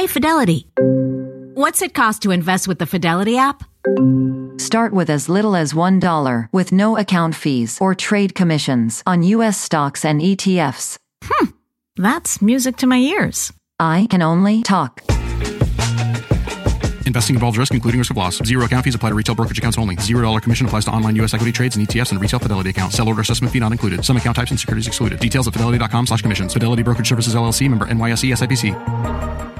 Hey, Fidelity. What's it cost to invest with the Fidelity app? Start with as little as $1 with no account fees or trade commissions on U.S. stocks and ETFs. Hmm, that's music to my ears. I can only talk. Investing involves risk, including risk of loss. Zero account fees apply to retail brokerage accounts only. Zero dollar commission applies to online U.S. equity trades and ETFs and retail Fidelity accounts. Sell order assessment fee not included. Some account types and securities excluded. Details at fidelity.com slash commissions. Fidelity Brokerage Services LLC member NYSE SIPC.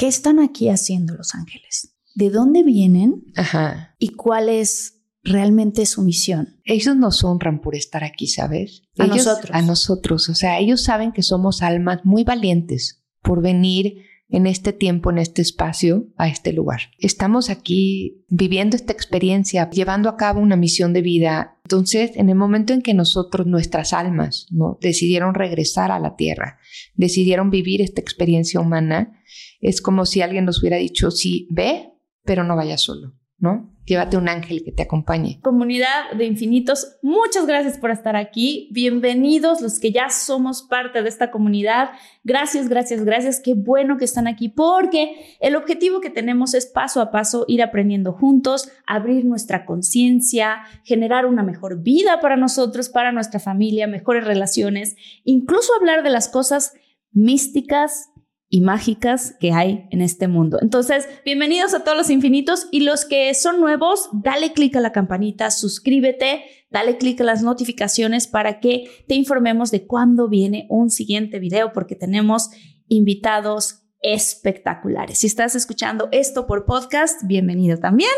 ¿Qué están aquí haciendo los ángeles? ¿De dónde vienen Ajá. y cuál es realmente su misión? Ellos nos honran por estar aquí, ¿sabes? A Ellos- nosotros. A nosotros. O sea, ellos saben que somos almas muy valientes por venir en este tiempo, en este espacio, a este lugar. Estamos aquí viviendo esta experiencia, llevando a cabo una misión de vida. Entonces, en el momento en que nosotros, nuestras almas, ¿no? decidieron regresar a la tierra, decidieron vivir esta experiencia humana, es como si alguien nos hubiera dicho, sí, ve, pero no vayas solo, ¿no? Llévate un ángel que te acompañe. Comunidad de infinitos, muchas gracias por estar aquí. Bienvenidos los que ya somos parte de esta comunidad. Gracias, gracias, gracias. Qué bueno que están aquí porque el objetivo que tenemos es paso a paso ir aprendiendo juntos, abrir nuestra conciencia, generar una mejor vida para nosotros, para nuestra familia, mejores relaciones, incluso hablar de las cosas místicas y mágicas que hay en este mundo. Entonces, bienvenidos a todos los infinitos y los que son nuevos, dale clic a la campanita, suscríbete, dale clic a las notificaciones para que te informemos de cuándo viene un siguiente video porque tenemos invitados espectaculares. Si estás escuchando esto por podcast, bienvenido también.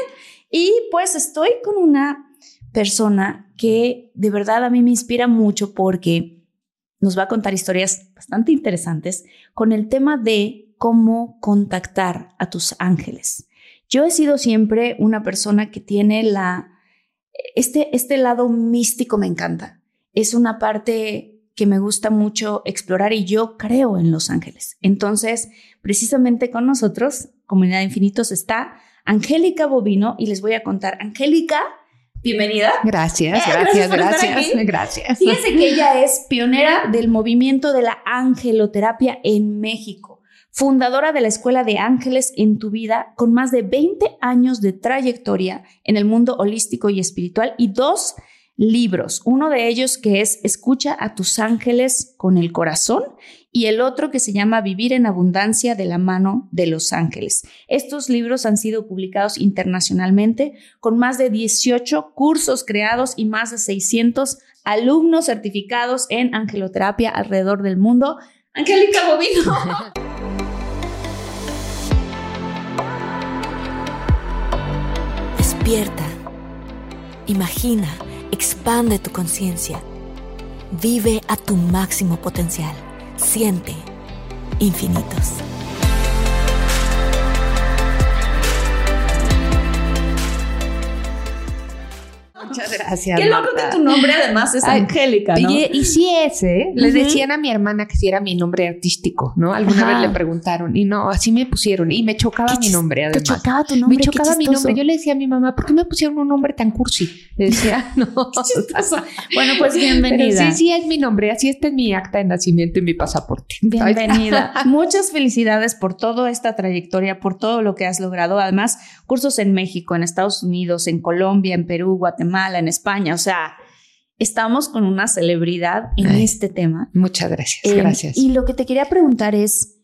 Y pues estoy con una persona que de verdad a mí me inspira mucho porque nos va a contar historias bastante interesantes con el tema de cómo contactar a tus ángeles. Yo he sido siempre una persona que tiene la... Este, este lado místico me encanta. Es una parte que me gusta mucho explorar y yo creo en los ángeles. Entonces, precisamente con nosotros, Comunidad Infinitos, está Angélica Bovino y les voy a contar. Angélica, bienvenida. Gracias, Eh, gracias, gracias gracias. Fíjense que ella es pionera del movimiento de la angeloterapia en México, fundadora de la Escuela de Ángeles en tu vida, con más de 20 años de trayectoria en el mundo holístico y espiritual y dos libros, uno de ellos que es Escucha a tus ángeles con el corazón y el otro que se llama Vivir en abundancia de la mano de los ángeles. Estos libros han sido publicados internacionalmente con más de 18 cursos creados y más de 600 alumnos certificados en angeloterapia alrededor del mundo. Angélica Bovino. Despierta. Imagina, expande tu conciencia. Vive a tu máximo potencial. Siente infinitos. Gracias. Qué loco que tu nombre además es Ay, Angélica, ¿no? Y, y sí es, ¿eh? Le Ujú. decían a mi hermana que si era mi nombre artístico, ¿no? Alguna Ajá. vez le preguntaron y no, así me pusieron y me chocaba mi nombre Te además. chocaba tu nombre. me qué chocaba mi nombre. Yo le decía a mi mamá, ¿por qué me pusieron un nombre tan cursi? Le decía, no. Bueno, pues Pero bienvenida. sí, sí es mi nombre. Así está en mi acta de nacimiento y mi pasaporte. Bienvenida. Muchas felicidades por toda esta trayectoria, por todo lo que has logrado. Además, cursos en México, en Estados Unidos, en Colombia, en Perú, Guatemala, en España. O sea, estamos con una celebridad en Ay. este tema. Muchas gracias. Eh, gracias. Y lo que te quería preguntar es,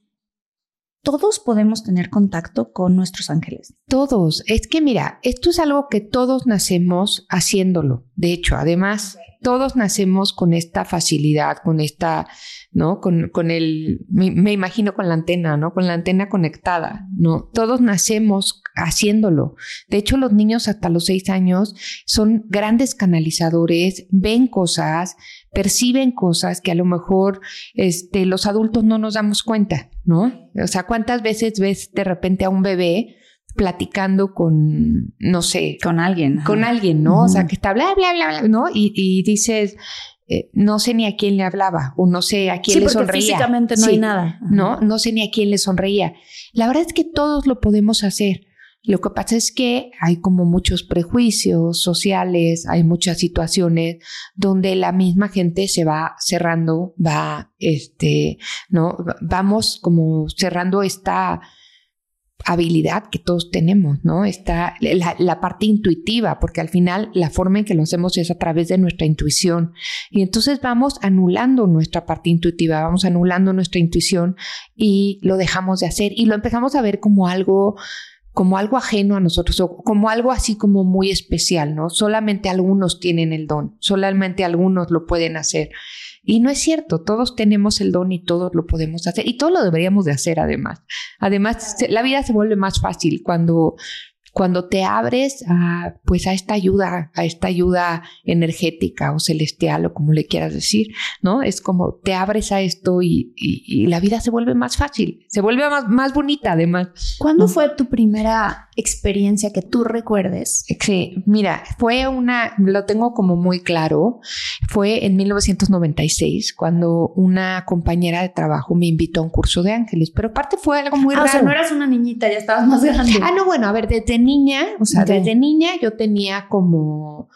¿todos podemos tener contacto con nuestros ángeles? Todos. Es que mira, esto es algo que todos nacemos haciéndolo. De hecho, además, todos nacemos con esta facilidad, con esta, ¿no? Con, con el, me, me, imagino con la antena, ¿no? Con la antena conectada, ¿no? Todos nacemos haciéndolo. De hecho, los niños hasta los seis años son grandes canalizadores, ven cosas, perciben cosas que a lo mejor este, los adultos no nos damos cuenta, ¿no? O sea, ¿cuántas veces ves de repente a un bebé platicando con, no sé, con alguien, con alguien, ¿no? O sea, que está bla, bla, bla, bla, ¿no? Y, y dices, eh, no sé ni a quién le hablaba o no sé a quién sí, le porque sonreía. Físicamente no Sí, hay nada. No, no sé ni a quién le sonreía. La verdad es que todos lo podemos hacer. Lo que pasa es que hay como muchos prejuicios sociales, hay muchas situaciones donde la misma gente se va cerrando, va, este, ¿no? Vamos como cerrando esta habilidad que todos tenemos, ¿no? Está la, parte intuitiva, porque al final la forma en que lo hacemos es a través de nuestra intuición. Y entonces vamos anulando nuestra parte intuitiva, vamos anulando nuestra intuición y lo dejamos de hacer y lo empezamos a ver como algo como algo ajeno a nosotros o como algo así como muy especial, ¿no? Solamente algunos tienen el don, solamente algunos lo pueden hacer. Y no es cierto, todos tenemos el don y todos lo podemos hacer y todos lo deberíamos de hacer además. Además, la vida se vuelve más fácil cuando cuando te abres a pues a esta ayuda, a esta ayuda energética o celestial o como le quieras decir, ¿no? Es como te abres a esto y, y, y la vida se vuelve más fácil, se vuelve más, más bonita además. ¿Cuándo ¿no? fue tu primera experiencia que tú recuerdes? Sí, mira, fue una, lo tengo como muy claro, fue en 1996 cuando una compañera de trabajo me invitó a un curso de ángeles, pero aparte fue algo muy ah, raro. O sea, no eras una niñita, ya estabas más grande. Ah, no, bueno, a ver, desde niña, o sea, Okay. desde niña yo tenía como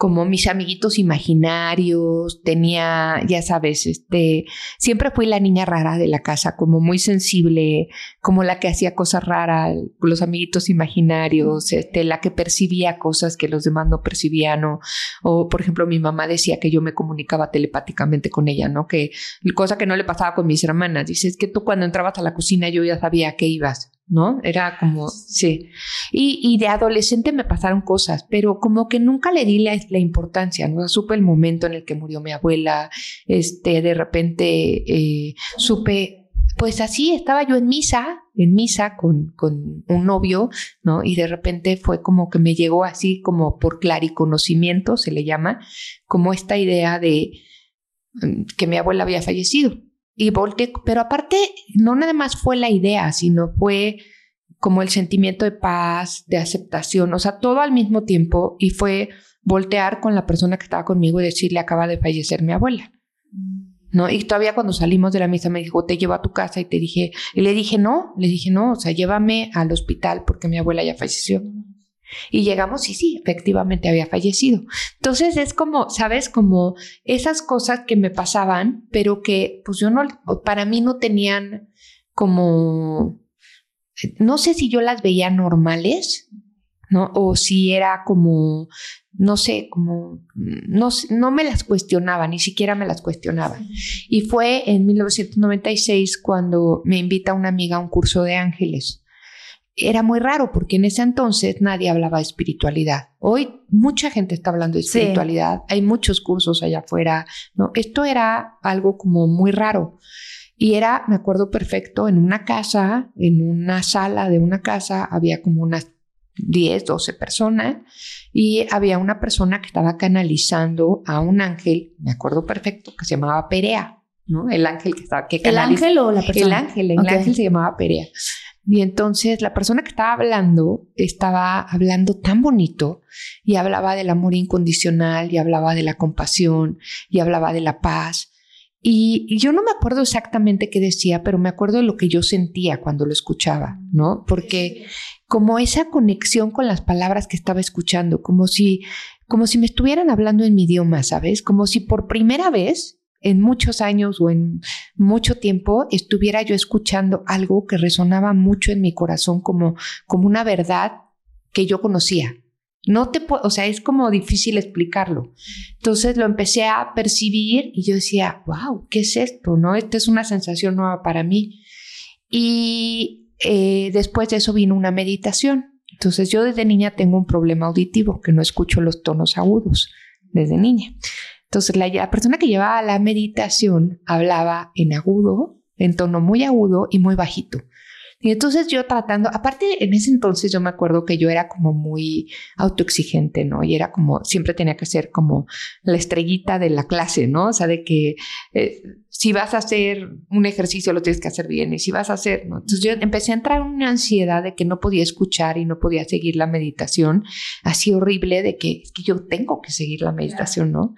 como mis amiguitos imaginarios, tenía, ya sabes, este, siempre fui la niña rara de la casa, como muy sensible, como la que hacía cosas raras, los amiguitos imaginarios, este, la que percibía cosas que los demás no percibían, o, o por ejemplo, mi mamá decía que yo me comunicaba telepáticamente con ella, ¿no? Que cosa que no le pasaba con mis hermanas. Dice, es que tú cuando entrabas a la cocina yo ya sabía a qué ibas. ¿No? Era como, sí. Y, y, de adolescente me pasaron cosas, pero como que nunca le di la, la importancia, ¿no? Supe el momento en el que murió mi abuela, este, de repente eh, supe, pues así, estaba yo en misa, en misa con, con un novio, ¿no? Y de repente fue como que me llegó así como por clariconocimiento, se le llama, como esta idea de mm, que mi abuela había fallecido y volteé, pero aparte no nada más fue la idea, sino fue como el sentimiento de paz, de aceptación, o sea, todo al mismo tiempo y fue voltear con la persona que estaba conmigo y decirle acaba de fallecer mi abuela. ¿No? Y todavía cuando salimos de la misa me dijo, te llevo a tu casa y te dije, y le dije, no, le dije, no, o sea, llévame al hospital porque mi abuela ya falleció. Y llegamos y sí, efectivamente había fallecido. Entonces es como, ¿sabes? Como esas cosas que me pasaban, pero que pues yo no, para mí no tenían como, no sé si yo las veía normales, ¿no? O si era como, no sé, como, no, no me las cuestionaba, ni siquiera me las cuestionaba. Y fue en 1996 cuando me invita una amiga a un curso de ángeles era muy raro porque en ese entonces nadie hablaba de espiritualidad. Hoy mucha gente está hablando de espiritualidad, sí. hay muchos cursos allá afuera, ¿no? Esto era algo como muy raro. Y era, me acuerdo perfecto, en una casa, en una sala de una casa, había como unas 10, 12 personas y había una persona que estaba canalizando a un ángel, me acuerdo perfecto, que se llamaba Perea, ¿no? El ángel que estaba... Que ¿El ángel o la persona? El ángel, el okay. ángel se llamaba Perea. Y entonces la persona que estaba hablando estaba hablando tan bonito y hablaba del amor incondicional y hablaba de la compasión y hablaba de la paz. Y, yo no me acuerdo exactamente qué decía, pero me acuerdo de lo que yo sentía cuando lo escuchaba, ¿no? Porque como esa conexión con las palabras que estaba escuchando, como si, como si me estuvieran hablando en mi idioma, ¿sabes? Como si por primera vez en muchos años o en mucho tiempo estuviera yo escuchando algo que resonaba mucho en mi corazón como, como una verdad que yo conocía. No te o sea, es como difícil explicarlo. Entonces lo empecé a percibir y yo decía, wow, ¿qué es esto? ¿No? Esta es una sensación nueva para mí. Y eh, después de eso vino una meditación. Entonces yo desde niña tengo un problema auditivo, que no escucho los tonos agudos, desde niña. Entonces la, persona que llevaba la meditación hablaba en agudo, en tono muy agudo y muy bajito. Y entonces yo tratando, aparte en ese entonces yo me acuerdo que yo era como muy autoexigente, ¿no? Y era como, siempre tenía que ser como la estrellita de la clase, ¿no? O sea, de que eh, si vas a hacer un ejercicio lo tienes que hacer bien y si vas a hacer, ¿no? Entonces yo empecé a entrar en una ansiedad de que no podía escuchar y no podía seguir la meditación, así horrible de que, es que yo tengo que seguir la meditación, ¿no?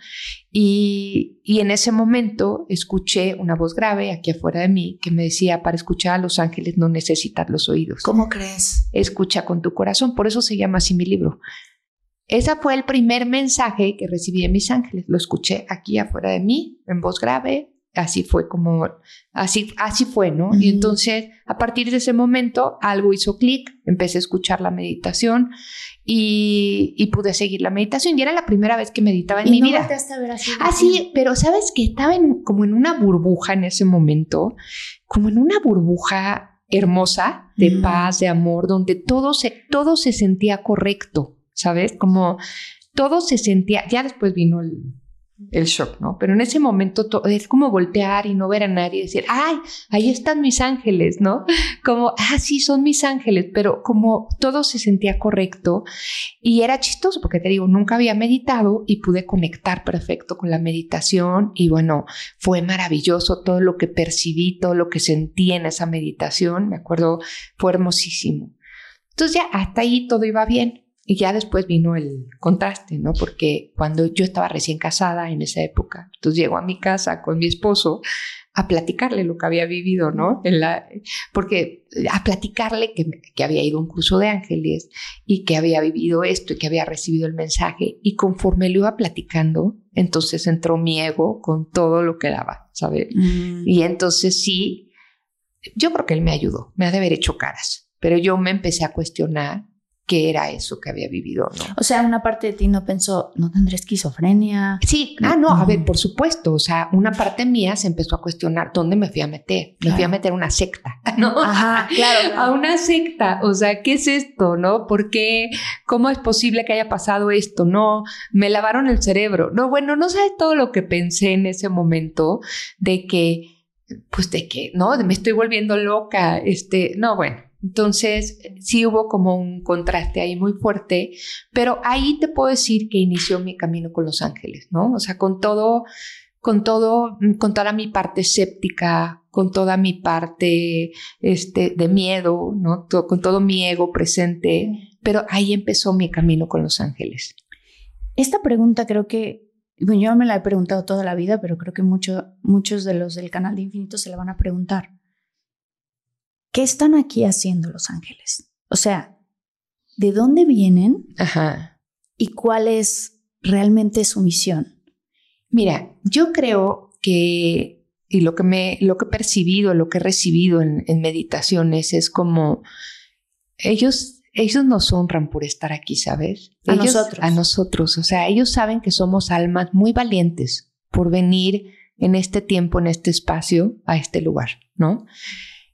Y, y en ese momento escuché una voz grave aquí afuera de mí que me decía, para escuchar a los ángeles no necesitas los oídos. ¿Cómo crees? Escucha con tu corazón, por eso se llama así mi libro. Ese fue el primer mensaje que recibí de mis ángeles. Lo escuché aquí afuera de mí, en voz grave, así fue como, así, así fue, ¿no? Y entonces, a partir de ese momento, algo hizo clic, empecé a escuchar la meditación y, y, pude seguir la meditación. Y era la primera vez que meditaba en mi vida. A ver así, ah, sí, pero sabes que estaba en, como en una burbuja en ese momento, como en una burbuja hermosa de paz, de amor, donde todo se, todo se sentía correcto, ¿sabes? Como todo se sentía, ya después vino el, el shock, ¿no? Pero en ese momento es como voltear y no ver a nadie y decir, ay, ahí están mis ángeles, ¿no? Como, ah, sí, son mis ángeles, pero como todo se sentía correcto y era chistoso porque te digo, nunca había meditado y pude conectar perfecto con la meditación y bueno, fue maravilloso todo lo que percibí, todo lo que sentí en esa meditación, me acuerdo, fue hermosísimo. Entonces ya hasta ahí todo iba bien. Y ya después vino el contraste, ¿no? Porque cuando yo estaba recién casada en esa época, entonces llego a mi casa con mi esposo a platicarle lo que había vivido, ¿no? En la, porque a platicarle que, que había ido a un curso de ángeles y que había vivido esto y que había recibido el mensaje. Y conforme lo iba platicando, entonces entró mi ego con todo lo que daba, ¿sabes? Mm. Y entonces sí, yo creo que él me ayudó, me ha de haber hecho caras, pero yo me empecé a cuestionar qué era eso que había vivido, ¿no? O sea, una parte de ti no pensó, no tendré esquizofrenia. Sí, ah, no, a ver, por supuesto, o sea, una parte mía se empezó a cuestionar dónde me fui a meter. Me fui a meter a una secta, ¿no? Ajá, claro, A una secta, o sea, ¿qué es esto, no? ¿Por qué? ¿Cómo es posible que haya pasado esto? No, me lavaron el cerebro. No, bueno, no sabes todo lo que pensé en ese momento de que pues de que, ¿no? Me estoy volviendo loca, este, no, bueno, entonces, sí hubo como un contraste ahí muy fuerte, pero ahí te puedo decir que inició mi camino con los ángeles, ¿no? O sea, con todo, con todo, con toda mi parte escéptica, con toda mi parte este, de miedo, ¿no? con todo mi ego presente, pero ahí empezó mi camino con los ángeles. Esta pregunta creo que, bueno, yo me la he preguntado toda la vida, pero creo que muchos de los del canal de Infinito se la van a preguntar. ¿Qué están aquí haciendo los ángeles? O sea, ¿de dónde vienen? Ajá. ¿Y cuál es realmente su misión? Mira, yo creo que, y lo que, me, lo que he percibido, lo que he recibido en, meditaciones es como ellos ellos nos honran por estar aquí, ¿sabes? A nosotros. A nosotros. O sea, ellos saben que somos almas muy valientes por venir en este tiempo, en este espacio, a este lugar, ¿no?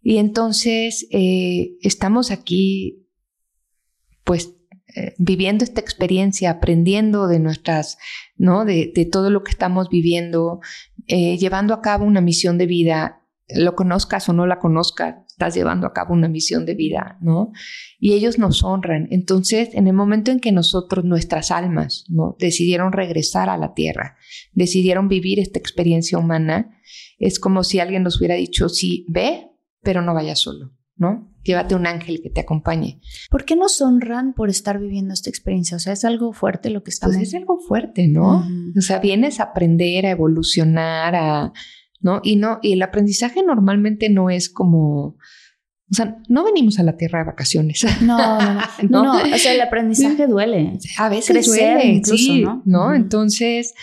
Y entonces eh, estamos aquí, pues, eh, viviendo esta experiencia, aprendiendo de nuestras, ¿no? De, todo lo que estamos viviendo, eh, llevando a cabo una misión de vida, lo conozcas o no la conozcas, estás llevando a cabo una misión de vida, ¿no? Y ellos nos honran. Entonces, en el momento en que nosotros, nuestras almas, ¿no? Decidieron regresar a la tierra, decidieron vivir esta experiencia humana, es como si alguien nos hubiera dicho, sí, ve, pero no vayas solo, ¿no? Llévate un ángel que te acompañe. ¿Por qué nos honran por estar viviendo esta experiencia? O sea, es algo fuerte lo que estamos. Pues es algo fuerte, ¿no? O sea, vienes a aprender, a evolucionar, a, ¿no? Y no, y el aprendizaje normalmente no es como, o sea, no venimos a la tierra de vacaciones. No, no, no. no, o sea, el aprendizaje duele. A veces duele, incluso, ¿no? ¿no? Entonces,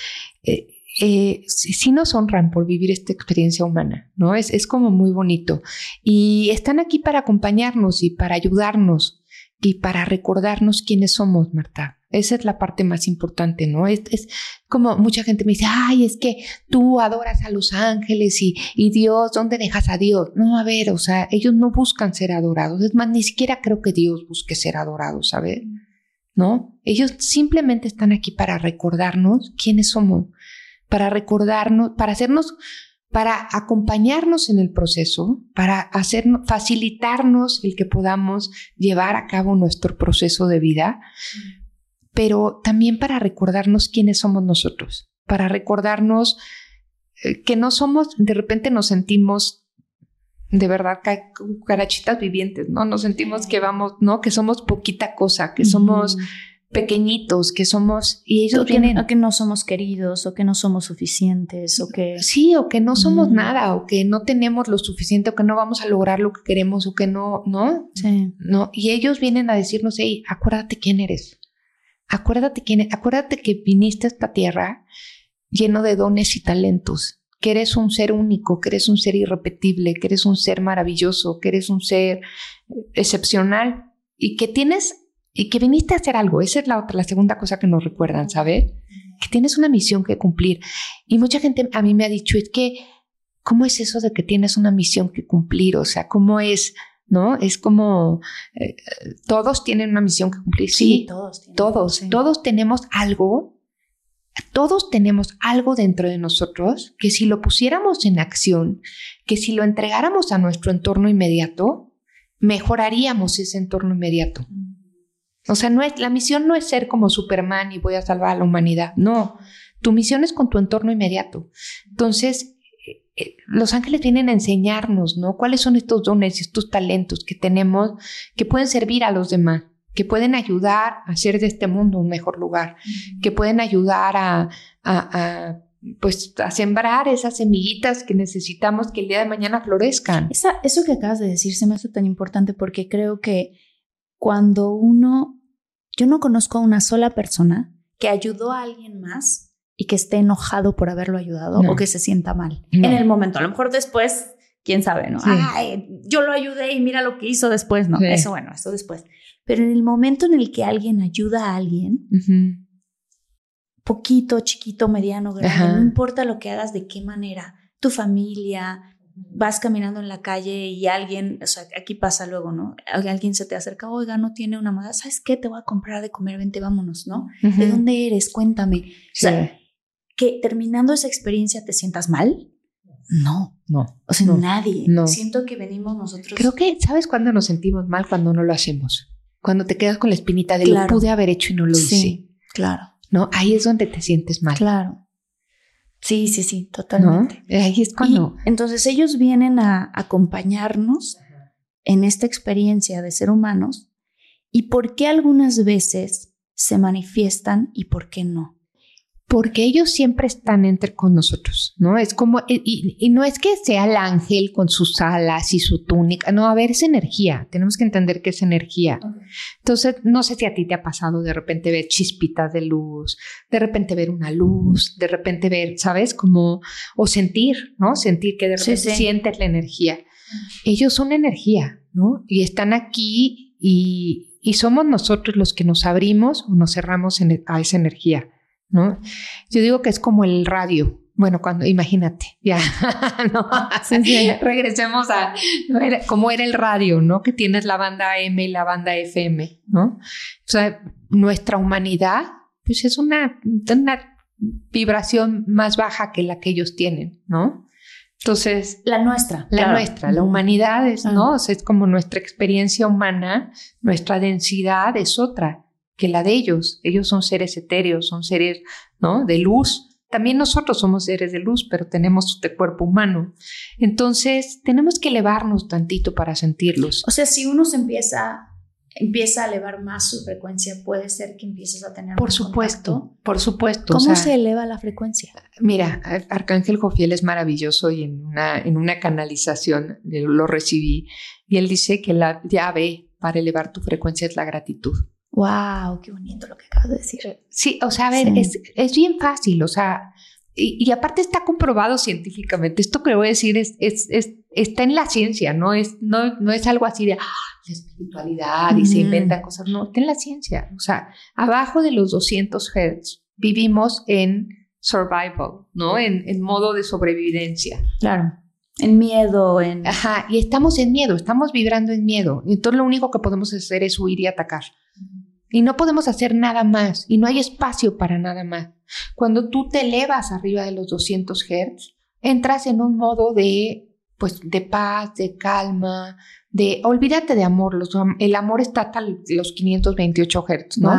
eh, eh, sí nos honran por vivir esta experiencia humana, ¿no? Es, es como muy bonito. Y están aquí para acompañarnos y para ayudarnos y para recordarnos quiénes somos, Marta. Esa es la parte más importante, ¿no? Es, es, como mucha gente me dice, ay, es que tú adoras a los ángeles y, y, Dios, ¿dónde dejas a Dios? No, a ver, o sea, ellos no buscan ser adorados. Es más, ni siquiera creo que Dios busque ser adorado, ¿sabes? ¿No? Ellos simplemente están aquí para recordarnos quiénes somos para recordarnos, para hacernos, para acompañarnos en el proceso, para facilitarnos el que podamos llevar a cabo nuestro proceso de vida, pero también para recordarnos quiénes somos nosotros, para recordarnos eh, que no somos, de repente nos sentimos de verdad carachitas vivientes, ¿no? Nos sentimos que vamos, ¿no? Que somos poquita cosa, que somos pequeñitos, que somos y ellos que, o que no somos queridos o que no somos suficientes o que sí o que no somos nada o que no tenemos lo suficiente o que no vamos a lograr lo que queremos o que no, ¿no? Sí. No, y ellos vienen a decirnos, hey, acuérdate quién eres. Acuérdate quién, acuérdate que viniste a esta tierra lleno de dones y talentos que eres un ser único, que eres un ser irrepetible, que eres un ser maravilloso, que eres un ser excepcional y que tienes y que viniste a hacer algo. Esa es la otra, la segunda cosa que nos recuerdan, ¿sabes? Que tienes una misión que cumplir. Y mucha gente a mí me ha dicho, es que, ¿cómo es eso de que tienes una misión que cumplir? O sea, ¿cómo es? ¿No? Es como, eh, todos tienen una misión que cumplir. Sí, todos. todos, todos tenemos algo todos tenemos algo dentro de nosotros que si lo pusiéramos en acción, que si lo entregáramos a nuestro entorno inmediato, mejoraríamos ese entorno inmediato. O sea, no es, la misión no es ser como Superman y voy a salvar a la humanidad. No, tu misión es con tu entorno inmediato. Entonces, eh, eh, los ángeles vienen a enseñarnos, ¿no? ¿Cuáles son estos dones, estos talentos que tenemos que pueden servir a los demás? que pueden ayudar a hacer de este mundo un mejor lugar, que pueden ayudar a, pues, a sembrar esas semillitas que necesitamos que el día de mañana florezcan. eso que acabas de decir se me hace tan importante porque creo que cuando uno, yo no conozco a una sola persona que ayudó a alguien más y que esté enojado por haberlo ayudado o que se sienta mal en el momento. A lo mejor después, quién sabe, ¿no? Ay, yo lo ayudé y mira lo que hizo después, ¿no? Eso, bueno, eso después. Pero en el momento en el que alguien ayuda a alguien, poquito, chiquito, mediano, grande, no importa lo que hagas, de qué manera, tu familia, vas caminando en la calle y alguien, o sea, aquí pasa luego, ¿no? Alguien se te acerca, oiga, no tiene una madre, ¿sabes qué? Te voy a comprar de comer, vente, vámonos, ¿no? ¿De dónde eres? Cuéntame. O sea, que terminando esa experiencia te sientas mal. No, no. O sea, nadie. No. Siento que venimos nosotros. Creo que, ¿sabes cuándo nos sentimos mal? Cuando no lo hacemos cuando te quedas con la espinita de lo pude haber hecho y no lo sí, hice. Claro. ¿No? Ahí es donde te sientes mal. Claro. Sí, sí, sí, totalmente. Ahí es cuando. entonces ellos vienen a acompañarnos en esta experiencia de ser humanos y por qué algunas veces se manifiestan y por qué no porque ellos siempre están entre con nosotros, ¿no? Es como, y, no es que sea el ángel con sus alas y su túnica, no, a ver, es energía, tenemos que entender que es energía. Entonces, no sé si a ti te ha pasado de repente ver chispitas de luz, de repente ver una luz, de repente ver, ¿sabes? Como, o sentir, ¿no? Sentir que de repente sientes la energía. Ellos son energía, ¿no? Y están aquí y, y somos nosotros los que nos abrimos o nos cerramos a esa energía. ¿No? Yo digo que es como el radio. Bueno, cuando, imagínate, ya, no, regresemos a cómo era el radio, ¿no? Que tienes la banda M y la banda FM, ¿no? O sea, nuestra humanidad, pues es una, una vibración más baja que la que ellos tienen, ¿no? Entonces, la nuestra, la nuestra, la humanidad es, ¿no? O sea, es como nuestra experiencia humana, nuestra densidad es otra que la de ellos. Ellos son seres etéreos, son seres ¿no? de luz. También nosotros somos seres de luz, pero tenemos este cuerpo humano. Entonces, tenemos que elevarnos tantito para sentirlos. O sea, si uno se empieza empieza a elevar más su frecuencia, puede ser que empieces a tener Por supuesto, por supuesto. ¿Cómo se eleva la frecuencia? Mira, Arcángel Jofiel es maravilloso y en una, en una canalización lo recibí y él dice que la llave para elevar tu frecuencia es la gratitud. Wow, qué bonito lo que acabas de decir. Sí, o sea, a ver, es, es, bien fácil, o sea, y, aparte está comprobado científicamente. Esto que voy a decir es, es, está en la ciencia, no es, no, no es algo así de ah, la espiritualidad y se inventan cosas, no, está en la ciencia. O sea, abajo de los 200 Hz vivimos en survival, ¿no? En, en modo de sobrevivencia. Claro. En miedo, en... Ajá, y estamos en miedo, estamos vibrando en miedo. Entonces lo único que podemos hacer es huir y atacar. Y no podemos hacer nada más y no hay espacio para nada más. Cuando tú te elevas arriba de los 200 Hz, entras en un modo de, pues, de paz, de calma, de, olvídate de amor, el amor está hasta los 528 Hz, ¿no?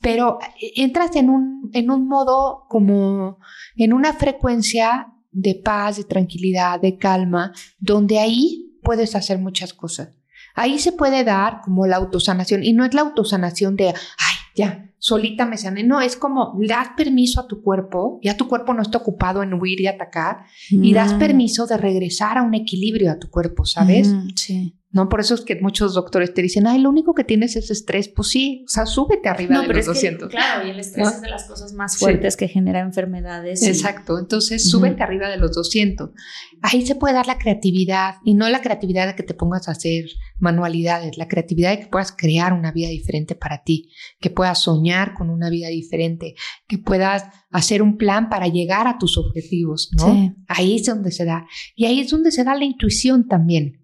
Pero eh, entras en un, en un modo como, en una frecuencia de paz, de tranquilidad, de calma, donde ahí puedes hacer muchas cosas. Ahí se puede dar como la autosanación y no es la autosanación de, ay, ya, solita me sané. No, es como das permiso a tu cuerpo, ya tu cuerpo no está ocupado en huir y atacar, y das permiso de regresar a un equilibrio a tu cuerpo, ¿sabes? sí. ¿No? Por eso es que muchos doctores te dicen, ay, lo único que tienes es estrés. Pues sí, o sea, súbete arriba de los 200. claro, y el estrés es de las cosas más fuertes que genera enfermedades. Exacto, entonces súbete arriba de los 200. Ahí se puede dar la creatividad y no la creatividad de que te pongas a hacer manualidades, la creatividad de que puedas crear una vida diferente para ti, que puedas soñar con una vida diferente, que puedas hacer un plan para llegar a tus objetivos, ¿no? Ahí es donde se da. Y ahí es donde se da la intuición también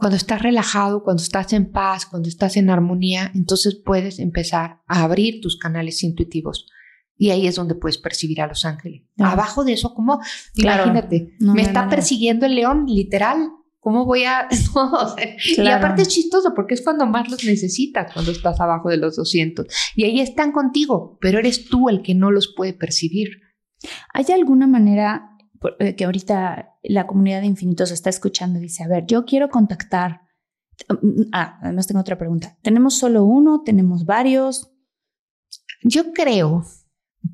Cuando estás relajado, cuando estás en paz, cuando estás en armonía, entonces puedes empezar a abrir tus canales intuitivos. Y ahí es donde puedes percibir a los ángeles. Abajo de eso, como, imagínate, me está persiguiendo el león, literal. ¿Cómo voy a...? Y aparte es chistoso porque es cuando más los necesitas, cuando estás abajo de los 200. Y ahí están contigo, pero eres tú el que no los puede percibir. ¿Hay alguna manera que ahorita la comunidad de infinitos está escuchando y dice, a ver, yo quiero contactar. Mm, ah, además tengo otra pregunta. ¿Tenemos solo uno? ¿Tenemos varios? Yo creo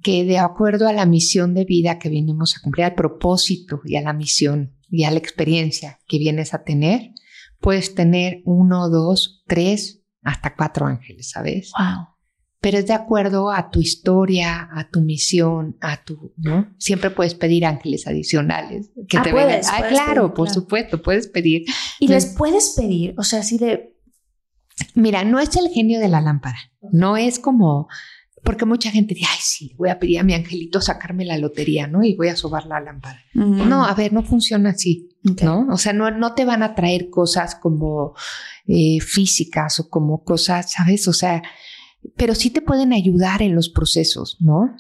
que de acuerdo a la misión de vida que venimos a cumplir, al propósito y a la misión y a la experiencia que vienes a tener, puedes tener uno, dos, tres, hasta cuatro ángeles, ¿sabes? Wow pero es de acuerdo a tu historia, a tu misión, a tu, ¿no? Siempre puedes pedir ángeles adicionales que ah, te puedes, Ah, claro, por supuesto, puedes pedir. Y les puedes pedir, o sea, así de... Mira, no es el genio de la lámpara, no es como, porque mucha gente dice, ay, sí, voy a pedir a mi angelito sacarme la lotería, ¿no? Y voy a sobar la lámpara. No, a ver, no funciona así, ¿no? O sea, no, no te van a traer cosas como eh, físicas o como cosas, ¿sabes? O sea, pero sí te pueden ayudar en los procesos, ¿no?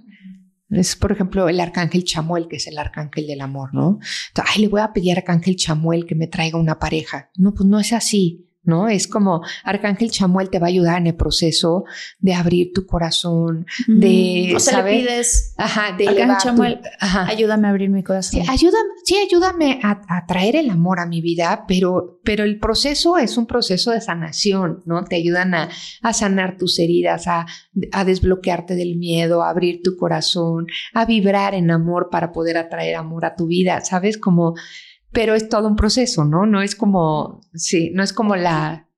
Es, por ejemplo, el arcángel Chamuel, que es el arcángel del amor, ¿no? Ay, le voy a pedir al arcángel Chamuel que me traiga una pareja. No, pues no es así. ¿No? Es como Arcángel Chamuel te va a ayudar en el proceso de abrir tu corazón, de... O sea, le pides, ajá, de Arcángel Chamuel, ayúdame a abrir mi corazón. Sí, ayúdame, sí, ayúdame a, traer el amor a mi vida, pero, pero el proceso es un proceso de sanación, ¿no? Te ayudan a, a sanar tus heridas, a, a desbloquearte del miedo, a abrir tu corazón, a vibrar en amor para poder atraer amor a tu vida, ¿sabes? Como pero es todo un proceso, ¿no? No es como, sí, no es como la,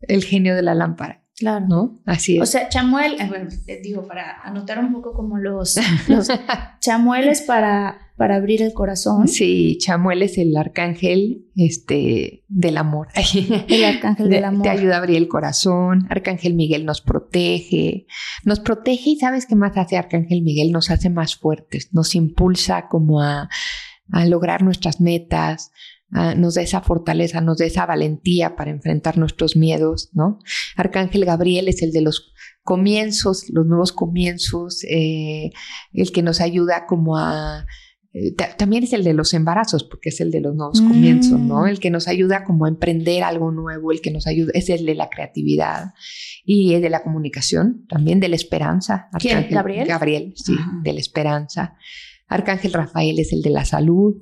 el genio de la lámpara. Claro. ¿No? Así es. O sea, chamuel, eh, bueno, digo, para anotar un poco como los, los chamueles para para abrir el corazón. Sí, Chamuel es el arcángel este, del amor. El arcángel del amor. Te ayuda a abrir el corazón. Arcángel Miguel nos protege. Nos protege y ¿sabes qué más hace Arcángel Miguel? Nos hace más fuertes. Nos impulsa como a, a lograr nuestras metas, nos da esa fortaleza, nos da esa valentía para enfrentar nuestros miedos, ¿no? Arcángel Gabriel es el de los comienzos, los nuevos comienzos, eh, el que nos ayuda como a... Eh, también es el de los embarazos, porque es el de los nuevos comienzos, ¿no? Mm. El que nos ayuda como a emprender algo nuevo, el que nos ayuda, es el de la creatividad y el de la comunicación, también de la esperanza. Arcángel, ¿Gabriel? Gabriel, sí, de la esperanza. Arcángel Rafael es el de la salud,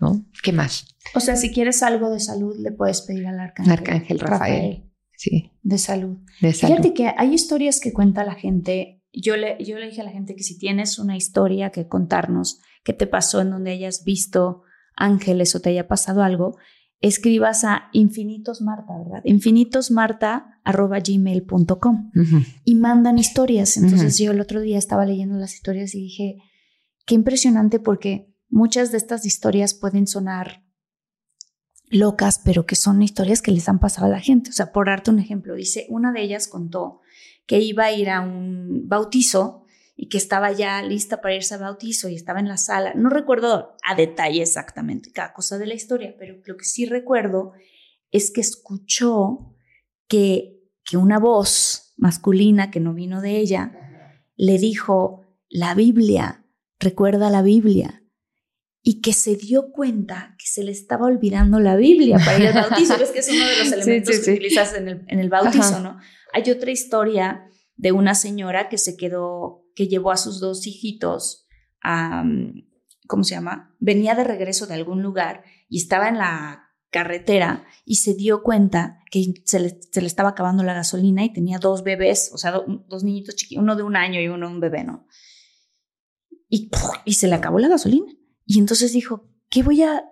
¿no? ¿Qué más? O sea, si quieres algo de salud, le puedes pedir al Arcángel, Arcángel Rafael. Sí. De salud. Fíjate que hay historias que cuenta la gente. Yo le, yo le dije a la gente que si tienes una historia que contarnos, que te pasó en donde hayas visto ángeles o te haya pasado algo, escribas a infinitos Marta, ¿verdad? infinitosmarta.gmail.com y mandan historias. Entonces yo el otro día estaba leyendo las historias y dije, qué impresionante porque muchas de estas historias pueden sonar locas, pero que son historias que les han pasado a la gente. O sea, por darte un ejemplo, dice, una de ellas contó que iba a ir a un bautizo y que estaba ya lista para irse a bautizo y estaba en la sala. No recuerdo a detalle exactamente cada cosa de la historia, pero lo que sí recuerdo es que escuchó que, que una voz masculina que no vino de ella le dijo, la Biblia, recuerda la Biblia y que se dio cuenta que se le estaba olvidando la Biblia para ir al bautizo. Ves que es uno de los elementos que utilizas en el, en el bautizo, ¿no? Hay otra historia de una señora que se quedó, que llevó a sus dos hijitos a, ¿cómo se llama? Venía de regreso de algún lugar y estaba en la carretera y se dio cuenta que se le, se le estaba acabando la gasolina y tenía dos bebés, o sea, dos niñitos chiquitos, uno de un año y uno un bebé, ¿no? Y, y se le acabó la gasolina. Y entonces dijo, ¿qué voy a,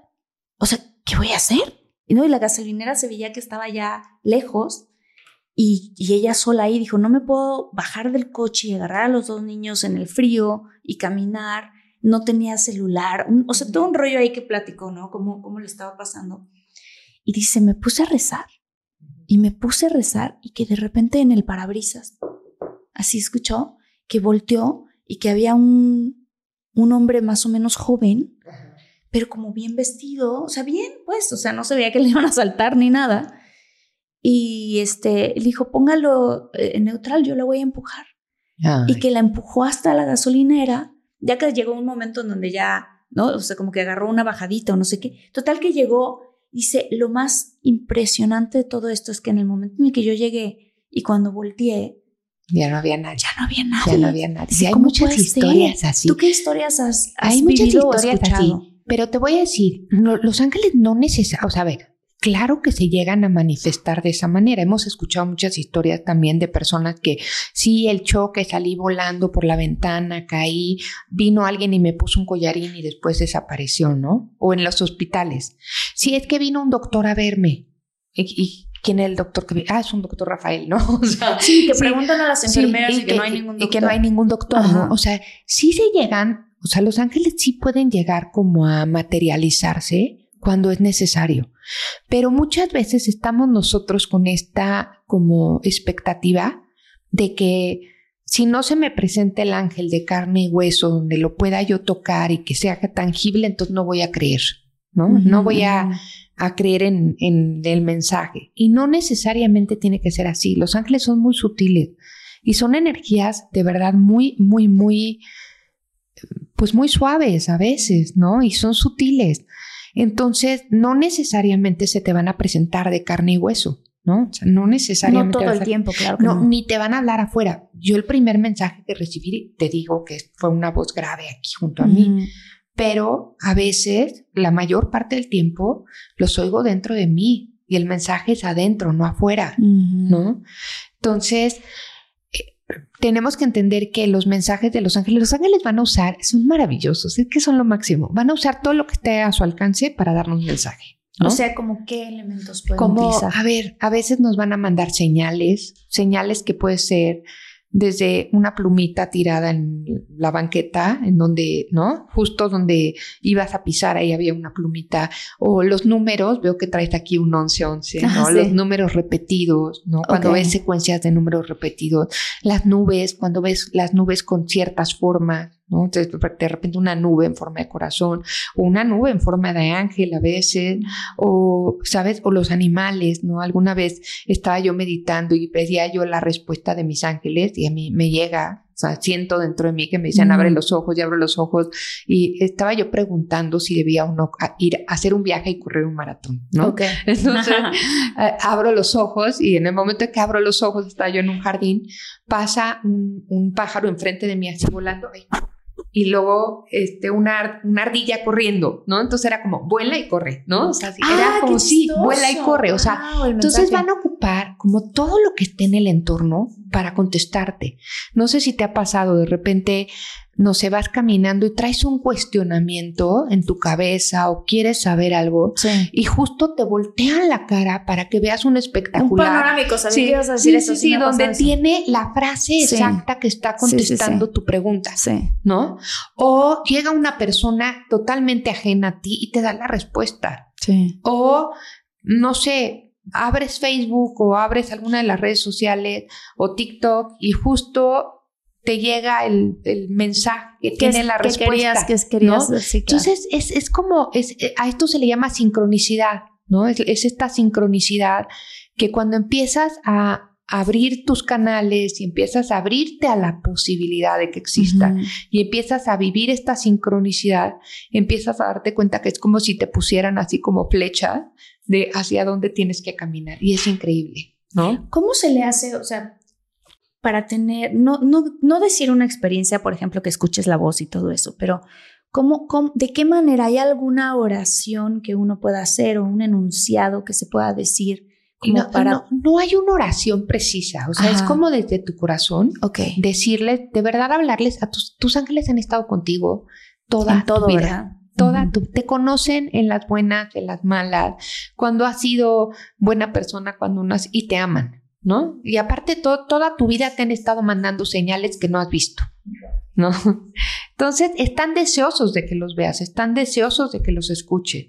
o sea, qué voy a hacer? Y, ¿no? y la gasolinera se veía que estaba ya lejos y, y, ella sola ahí dijo, no me puedo bajar del coche y agarrar a los dos niños en el frío y caminar. No tenía celular, o sea, todo un rollo ahí que platicó, ¿no? Cómo, cómo le estaba pasando. Y dice, me puse a rezar y me puse a rezar y que de repente en el parabrisas, así escuchó, que volteó y que había un, un hombre más o menos joven, pero como bien vestido, o sea, bien, pues, o sea, no se veía que le iban a saltar ni nada. Y este, le dijo, póngalo eh, en neutral, yo la voy a empujar. Y que la empujó hasta la gasolinera, ya que llegó un momento en donde ya, ¿no? O sea, como que agarró una bajadita o no sé qué. Total que llegó, dice, lo más impresionante de todo esto es que en el momento en el que yo llegué y cuando volteé, ya no había nadie. Ya no había nadie. Ya no había nadie. hay muchas historias así. ¿Tú qué historias has, has Hay muchas historias así. Pero te voy a decir, los ángeles no necesitan, o sea, a ver, claro que se llegan a manifestar de esa manera. Hemos escuchado muchas historias también de personas que sí, el choque, salí volando por la ventana, caí, vino alguien y me puso un collarín y después desapareció, ¿no? O en los hospitales. Sí, es que vino un doctor a verme. y quién es el doctor que ah es un doctor Rafael no o sea, sí que preguntan a las enfermeras y, que, no hay ningún doctor y que no hay ningún doctor ¿no? o sea sí se llegan o sea los ángeles sí pueden llegar como a materializarse cuando es necesario pero muchas veces estamos nosotros con esta como expectativa de que si no se me presenta el ángel de carne y hueso donde lo pueda yo tocar y que sea tangible entonces no voy a creer no no voy a a creer en, el mensaje. Y no necesariamente tiene que ser así. Los ángeles son muy sutiles y son energías de verdad muy, muy, muy, pues muy suaves a veces, ¿no? Y son sutiles. Entonces, no necesariamente se te van a presentar de carne y hueso, ¿no? O sea, no necesariamente. No todo el tiempo, claro. no, ni te van a hablar afuera. Yo el primer mensaje que recibí, te digo que fue una voz grave aquí junto a mí pero a veces, la mayor parte del tiempo, los oigo dentro de mí y el mensaje es adentro, no afuera, ¿no? Entonces, eh, tenemos que entender que los mensajes de los ángeles, los ángeles van a usar, son maravillosos, es que son lo máximo, van a usar todo lo que esté a su alcance para darnos un mensaje. O sea, como qué elementos pueden como, utilizar. A ver, a veces nos van a mandar señales, señales que puede ser desde una plumita tirada en la banqueta, en donde, ¿no? Justo donde ibas a pisar, ahí había una plumita, o los números, veo que traes aquí un 11-11, ¿no? Ah, sí. Los números repetidos, ¿no? Cuando ves secuencias de números repetidos, las nubes, cuando ves las nubes con ciertas formas, ¿no? De, de repente una nube en forma de corazón, o una nube en forma de ángel a veces, o, ¿sabes? O los animales, ¿no? Alguna vez estaba yo meditando y pedía yo la respuesta de mis ángeles y a mí me llega, o sea, siento dentro de mí que me dicen, abre los ojos y abro los ojos. Y estaba yo preguntando si debía o no a- ir a hacer un viaje y correr un maratón, ¿no? Entonces, eh, abro los ojos y en el momento que abro los ojos, estaba yo en un jardín, pasa un, un pájaro enfrente de mí así volando ay, y luego este, una, una ardilla corriendo, ¿no? Entonces era como, vuela y corre, ¿no? O sea, sí, Ah, era como, sí, vuela y corre, o sea, entonces van a ocupar como todo lo que esté en el entorno para contestarte. No sé si te ha pasado de repente, no sé, vas caminando y traes un cuestionamiento en tu cabeza o quieres saber algo Sí. y justo te voltean la cara para que veas un Un espectacular. panorámico, sabía Sí, ibas a decir sí, eso. sí, donde tiene la frase exacta que está contestando tu pregunta, Sí. ¿no? O llega una persona totalmente ajena a ti y te da la respuesta. Sí. O, no sé, abres Facebook o abres alguna de las redes sociales o TikTok y justo te llega el, el mensaje que ¿Qué tiene es- la respuesta. querías, qué querías ¿no? decir? Claro. Entonces, es, es como, es, eh, a esto se le llama sincronicidad, ¿no? Es, es esta sincronicidad que cuando empiezas a abrir tus canales y empiezas a abrirte a la posibilidad de que exista y empiezas a vivir esta sincronicidad, empiezas a darte cuenta que es como si te pusieran así como flecha de hacia dónde tienes que caminar y es increíble, ¿no? ¿Cómo se le hace, o sea, para tener, no, no, no decir una experiencia, por ejemplo, que escuches la voz y todo eso, pero ¿cómo, cómo- de qué manera hay alguna oración que uno pueda hacer o un enunciado que se pueda decir como No, para... no, no hay una oración precisa, o sea, es como desde tu corazón Ok. decirles, de verdad hablarles a tus, tus ángeles han estado contigo toda En todo, tu vida. ¿verdad? Toda tu- te conocen en las buenas, en las malas, cuando has sido buena persona, cuando no has, y te aman, ¿no? Y aparte to- toda tu vida te han estado mandando señales que no has visto, ¿no? Entonces están deseosos de que los veas, están deseosos de que los escuches.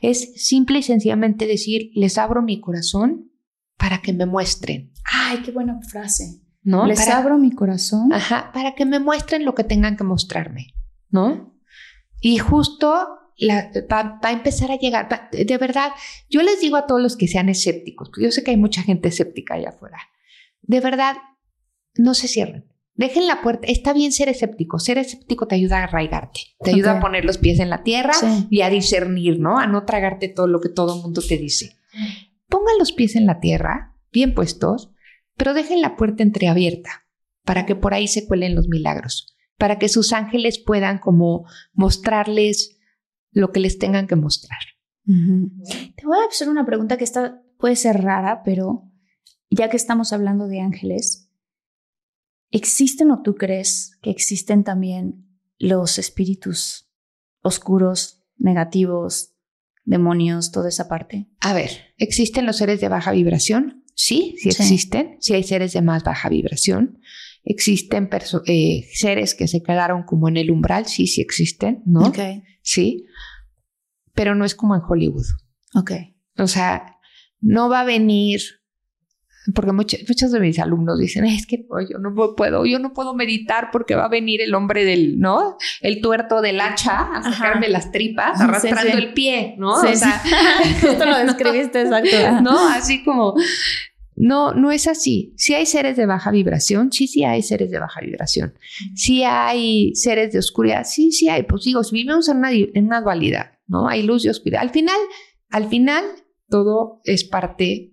Es simple y sencillamente decir, les abro mi corazón para que me muestren, Ay, qué buena frase. ¿no? Les Para- abro mi corazón. Ajá, para que me muestren lo que tengan que mostrarme, ¿no? Y justo la- va, va a empezar a llegar, va- de verdad, yo les digo a todos los que sean escépticos, yo sé que hay mucha gente escéptica allá afuera, de verdad, no se cierren. Dejen la puerta. Está bien ser escéptico. Ser escéptico te ayuda a arraigarte. Te ayuda a poner los pies en la tierra Sí. y a discernir, ¿no? A no tragarte todo lo que todo el mundo te dice. Pongan los pies en la tierra, bien puestos, pero dejen la puerta entreabierta para que por ahí se cuelen los milagros, para que sus ángeles puedan como mostrarles lo que les tengan que mostrar. Te voy a hacer una pregunta que esta puede ser rara, pero ya que estamos hablando de ángeles, ¿existen o tú crees que existen también los espíritus oscuros, negativos, demonios, toda esa parte? A ver, ¿existen los seres de baja vibración? Sí, sí Sí. existen. Sí hay seres de más baja vibración. Existen eh, seres que se quedaron como en el umbral, sí, sí existen, ¿no? Sí, pero no es como en Hollywood. ok. O sea, no va a venir, porque muchos, muchos de mis alumnos dicen, es que no, yo no puedo, yo no puedo meditar porque va a venir el hombre del, ¿no? El tuerto del hacha a Ajá. sacarme las tripas, arrastrando sí. el pie, ¿no? Sí, o sea. Justo lo describiste, exacto. ¿no? Así como, no, no es así. Sí hay seres de baja vibración, sí, sí hay seres de baja vibración. Sí hay seres de oscuridad, sí, sí hay. Pues digo, si vivimos en una, di- en una dualidad, ¿no? Hay luz y oscuridad. Al final, al final, todo es parte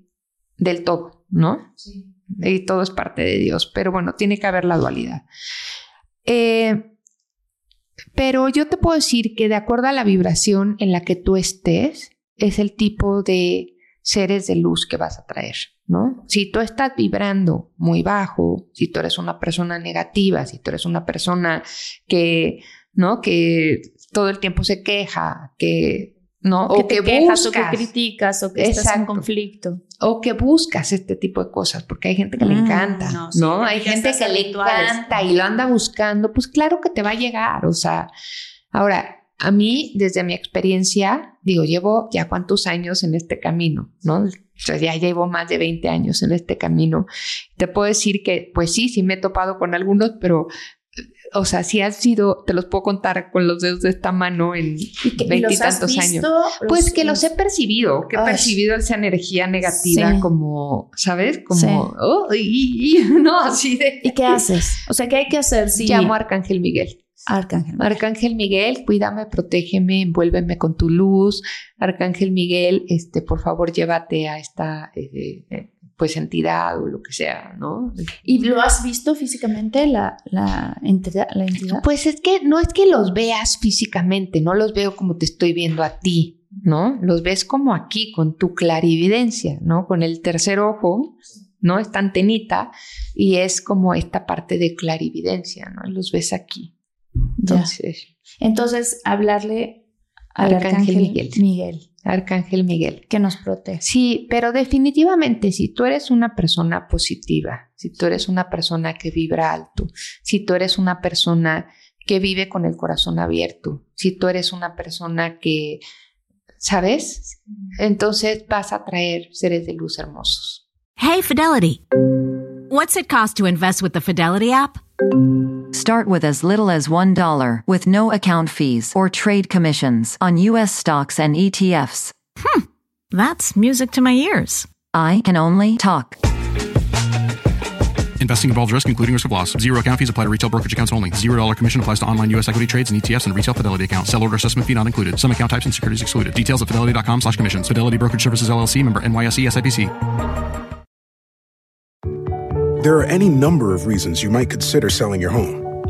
del todo, ¿no? Y todo es parte de Dios, pero bueno, tiene que haber la dualidad. Eh, pero yo te puedo decir que de acuerdo a la vibración en la que tú estés, es el tipo de seres de luz que vas a traer, ¿no? Si tú estás vibrando muy bajo, si tú eres una persona negativa, si tú eres una persona que, ¿no? Que todo el tiempo se queja, que ¿no? Que o te que quejas o buscas. que criticas o que estás en Exacto. conflicto. O que buscas este tipo de cosas, porque hay gente que le Mm, encanta, no, hay gente que le encanta y lo anda buscando, pues claro que te va a llegar, o sea, ahora, a mí, desde mi experiencia, digo, llevo ya cuántos años en este camino, ¿no? O sea, ya llevo más de 20 años en este camino. Te puedo decir que, pues sí, sí me he topado con algunos, pero, o sea, sí ha sido, te los puedo contar con los dedos de esta mano en ¿Y, que, y los has veintitantos años. Pues Los- que los he percibido, que he Ay. percibido esa energía negativa Sí. como, ¿sabes? Como, Sí. oh, y- y- no, así de... ¿Y qué haces? O sea, ¿qué hay que hacer si Llamo a Arcángel Miguel. Arcángel? Arcángel Miguel, cuídame, protégeme, envuélveme con tu luz. Arcángel Miguel, este, por favor, llévate a esta, eh, eh, pues, entidad o lo que sea, ¿no? ¿Y lo has visto físicamente la, la entidad? La entidad? Pues es que no es que los veas físicamente, no los veo como te estoy viendo a ti, ¿no? Los ves como aquí, con tu clarividencia, ¿no? Con el tercer ojo, ¿no? Esta antenita y es como esta parte de clarividencia, ¿no? Los ves aquí. Ya. Entonces, Entonces, hablarle al Arcángel Arcángel Miguel. Miguel. Arcángel Miguel. que nos protege. Sí, pero definitivamente si tú eres una persona positiva, si tú eres una persona que vibra alto, si tú eres una persona que vive con el corazón abierto, si tú eres una persona que, ¿sabes? Entonces vas a traer seres de luz hermosos. Hey, Fidelity. What's it cost to invest with the Fidelity app? Start with as little as $1 with no account fees or trade commissions on U.S. stocks and E ETFs. Hmm, that's music to my ears. I can only talk. Investing involves risk, including risk of loss. Zero account fees apply to retail brokerage accounts only. Zero dollar commission applies to online U.S. equity trades and ETFs and retail Fidelity accounts. Sell order assessment fee not included. Some account types and securities excluded. Details at fidelity.com slash commissions. Fidelity Brokerage Services LLC member NYSE SIPC. There are any number of reasons you might consider selling your home.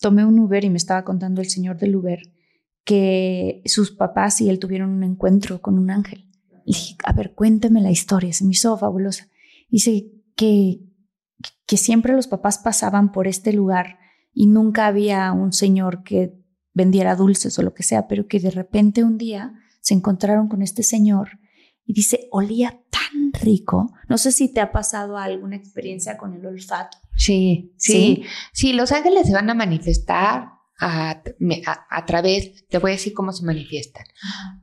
tomé un Uber y me estaba contando el señor del Uber que sus papás y él tuvieron un encuentro con un ángel. Le dije, a ver, cuénteme la historia, se me hizo fabulosa. Dice que, que siempre los papás pasaban por este lugar y nunca había un señor que vendiera dulces o lo que sea, pero que de repente un día se encontraron con este señor y dice, olía tan rico. No sé si te ha pasado alguna experiencia con el olfato. Sí, ¿Sí? sí, sí. los ángeles se van a manifestar a, a- a través, te voy a decir cómo se manifiestan,